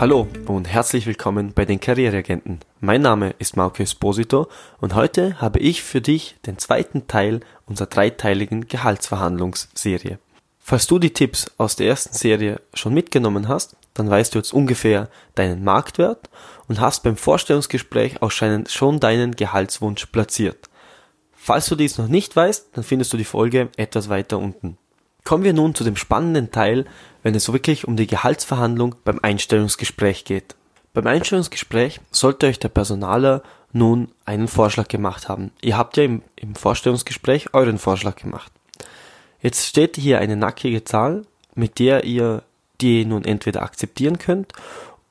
Hallo und herzlich willkommen bei den Karriereagenten. Mein Name ist Marco Esposito und heute habe ich für dich den zweiten Teil unserer dreiteiligen Gehaltsverhandlungsserie. Falls du die Tipps aus der ersten Serie schon mitgenommen hast, dann weißt du jetzt ungefähr deinen Marktwert und hast beim Vorstellungsgespräch auch schon deinen Gehaltswunsch platziert. Falls du dies noch nicht weißt, dann findest du die Folge etwas weiter unten. Kommen wir nun zu dem spannenden Teil, wenn es wirklich um die Gehaltsverhandlung beim Einstellungsgespräch geht. Beim Einstellungsgespräch sollte euch der Personaler nun einen Vorschlag gemacht haben. Ihr habt ja im, im Vorstellungsgespräch euren Vorschlag gemacht. Jetzt steht hier eine nackige Zahl, mit der ihr die nun entweder akzeptieren könnt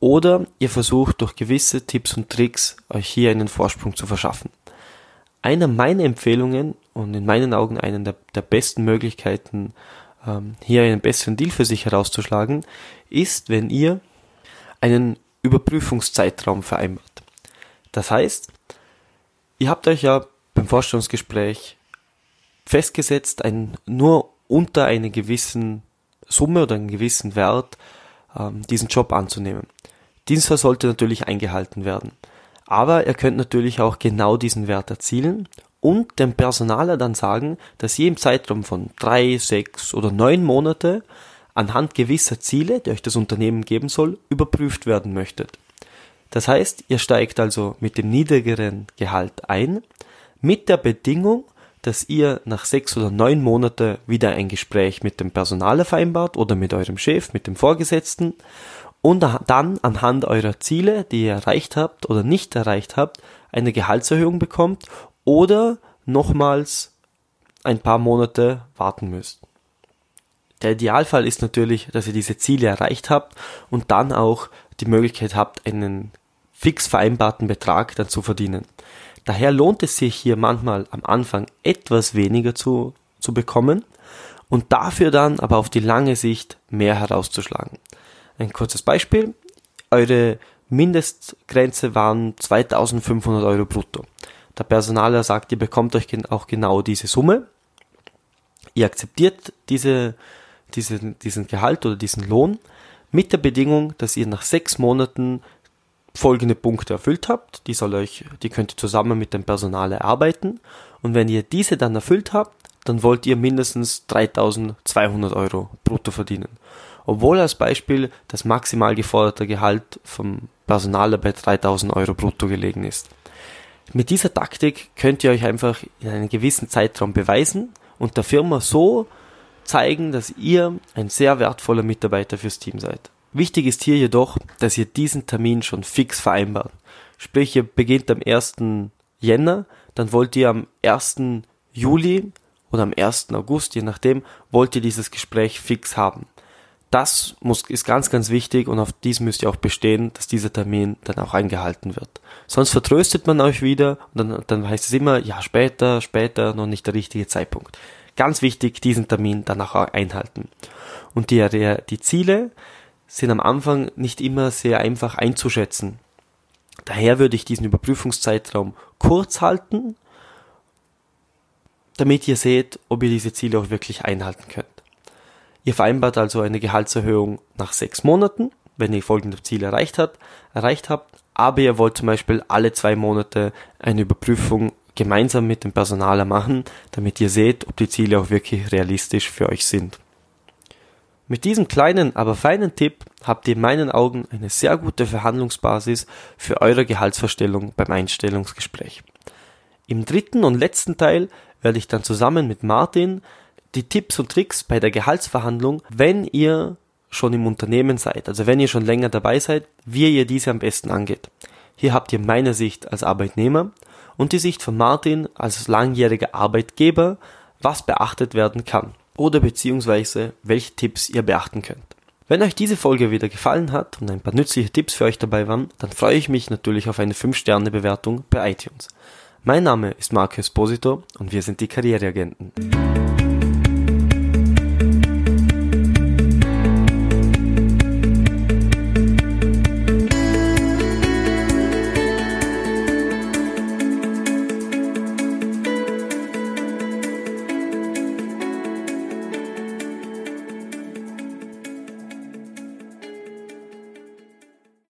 oder ihr versucht durch gewisse Tipps und Tricks euch hier einen Vorsprung zu verschaffen. Einer meiner Empfehlungen und in meinen Augen einen der, der besten Möglichkeiten, ähm, hier einen besseren Deal für sich herauszuschlagen, ist, wenn ihr einen Überprüfungszeitraum vereinbart. Das heißt, ihr habt euch ja beim Vorstellungsgespräch festgesetzt, ein, nur unter einer gewissen Summe oder einem gewissen Wert ähm, diesen Job anzunehmen. Dieser sollte natürlich eingehalten werden. Aber ihr könnt natürlich auch genau diesen Wert erzielen und dem Personaler dann sagen, dass ihr im Zeitraum von drei, sechs oder neun Monate anhand gewisser Ziele, die euch das Unternehmen geben soll, überprüft werden möchtet. Das heißt, ihr steigt also mit dem niedrigeren Gehalt ein, mit der Bedingung, dass ihr nach sechs oder neun Monate wieder ein Gespräch mit dem Personaler vereinbart oder mit eurem Chef, mit dem Vorgesetzten und dann anhand eurer Ziele, die ihr erreicht habt oder nicht erreicht habt, eine Gehaltserhöhung bekommt oder nochmals ein paar Monate warten müsst. Der Idealfall ist natürlich, dass ihr diese Ziele erreicht habt und dann auch die Möglichkeit habt, einen fix vereinbarten Betrag dann zu verdienen. Daher lohnt es sich hier manchmal am Anfang etwas weniger zu, zu bekommen und dafür dann aber auf die lange Sicht mehr herauszuschlagen. Ein kurzes Beispiel. Eure Mindestgrenze waren 2500 Euro brutto. Der Personaler sagt, ihr bekommt euch auch genau diese Summe. Ihr akzeptiert diese, diese, diesen Gehalt oder diesen Lohn mit der Bedingung, dass ihr nach sechs Monaten folgende Punkte erfüllt habt. Die soll euch, die könnt ihr zusammen mit dem Personal erarbeiten. Und wenn ihr diese dann erfüllt habt, dann wollt ihr mindestens 3200 Euro brutto verdienen. Obwohl als Beispiel das maximal geforderte Gehalt vom Personal bei 3000 Euro brutto gelegen ist. Mit dieser Taktik könnt ihr euch einfach in einem gewissen Zeitraum beweisen und der Firma so zeigen, dass ihr ein sehr wertvoller Mitarbeiter fürs Team seid. Wichtig ist hier jedoch, dass ihr diesen Termin schon fix vereinbart. Sprich, ihr beginnt am 1. Jänner, dann wollt ihr am 1. Juli oder am 1. August, je nachdem, wollt ihr dieses Gespräch fix haben das muss, ist ganz, ganz wichtig und auf dies müsst ihr auch bestehen, dass dieser Termin dann auch eingehalten wird. Sonst vertröstet man euch wieder und dann, dann heißt es immer, ja, später, später, noch nicht der richtige Zeitpunkt. Ganz wichtig, diesen Termin dann auch einhalten. Und die, die, die Ziele sind am Anfang nicht immer sehr einfach einzuschätzen. Daher würde ich diesen Überprüfungszeitraum kurz halten, damit ihr seht, ob ihr diese Ziele auch wirklich einhalten könnt. Ihr vereinbart also eine Gehaltserhöhung nach sechs Monaten, wenn ihr folgende Ziele erreicht habt, erreicht habt, aber ihr wollt zum Beispiel alle zwei Monate eine Überprüfung gemeinsam mit dem Personaler machen, damit ihr seht, ob die Ziele auch wirklich realistisch für euch sind. Mit diesem kleinen, aber feinen Tipp habt ihr in meinen Augen eine sehr gute Verhandlungsbasis für eure Gehaltsverstellung beim Einstellungsgespräch. Im dritten und letzten Teil werde ich dann zusammen mit Martin die Tipps und Tricks bei der Gehaltsverhandlung, wenn ihr schon im Unternehmen seid, also wenn ihr schon länger dabei seid, wie ihr diese am besten angeht. Hier habt ihr meine Sicht als Arbeitnehmer und die Sicht von Martin als langjähriger Arbeitgeber, was beachtet werden kann oder beziehungsweise welche Tipps ihr beachten könnt. Wenn euch diese Folge wieder gefallen hat und ein paar nützliche Tipps für euch dabei waren, dann freue ich mich natürlich auf eine 5-Sterne-Bewertung bei iTunes. Mein Name ist Marco Esposito und wir sind die Karriereagenten.